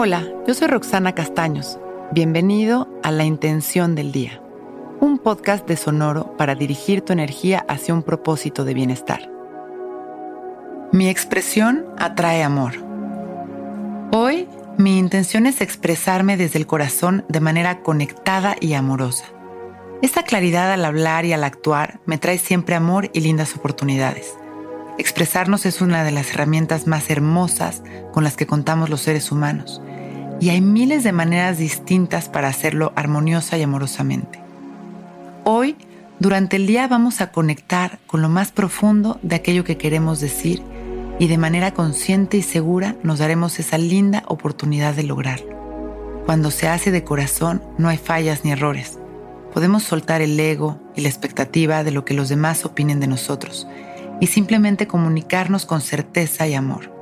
Hola, yo soy Roxana Castaños. Bienvenido a La Intención del Día, un podcast de Sonoro para dirigir tu energía hacia un propósito de bienestar. Mi expresión atrae amor. Hoy, mi intención es expresarme desde el corazón de manera conectada y amorosa. Esta claridad al hablar y al actuar me trae siempre amor y lindas oportunidades. Expresarnos es una de las herramientas más hermosas con las que contamos los seres humanos, y hay miles de maneras distintas para hacerlo armoniosa y amorosamente. Hoy, durante el día vamos a conectar con lo más profundo de aquello que queremos decir y de manera consciente y segura nos daremos esa linda oportunidad de lograrlo. Cuando se hace de corazón no hay fallas ni errores. Podemos soltar el ego y la expectativa de lo que los demás opinen de nosotros y simplemente comunicarnos con certeza y amor.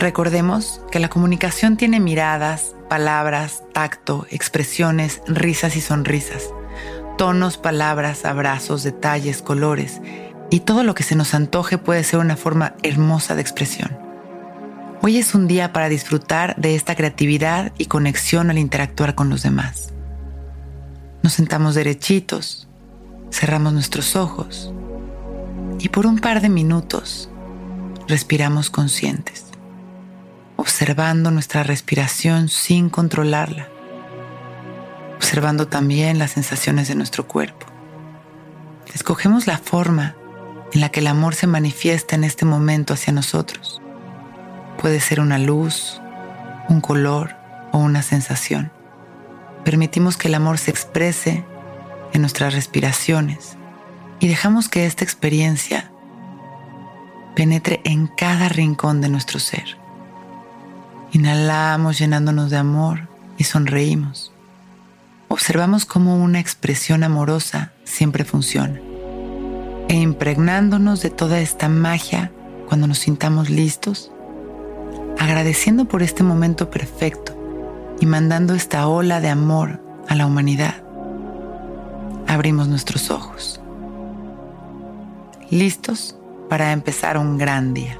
Recordemos que la comunicación tiene miradas, palabras, tacto, expresiones, risas y sonrisas, tonos, palabras, abrazos, detalles, colores, y todo lo que se nos antoje puede ser una forma hermosa de expresión. Hoy es un día para disfrutar de esta creatividad y conexión al interactuar con los demás. Nos sentamos derechitos, cerramos nuestros ojos y por un par de minutos respiramos conscientes, observando nuestra respiración sin controlarla, observando también las sensaciones de nuestro cuerpo. Escogemos la forma en la que el amor se manifiesta en este momento hacia nosotros. Puede ser una luz, un color o una sensación. Permitimos que el amor se exprese en nuestras respiraciones y dejamos que esta experiencia penetre en cada rincón de nuestro ser. Inhalamos llenándonos de amor y sonreímos. Observamos cómo una expresión amorosa siempre funciona. E impregnándonos de toda esta magia cuando nos sintamos listos, agradeciendo por este momento perfecto y mandando esta ola de amor a la humanidad, abrimos nuestros ojos listos para empezar un gran día.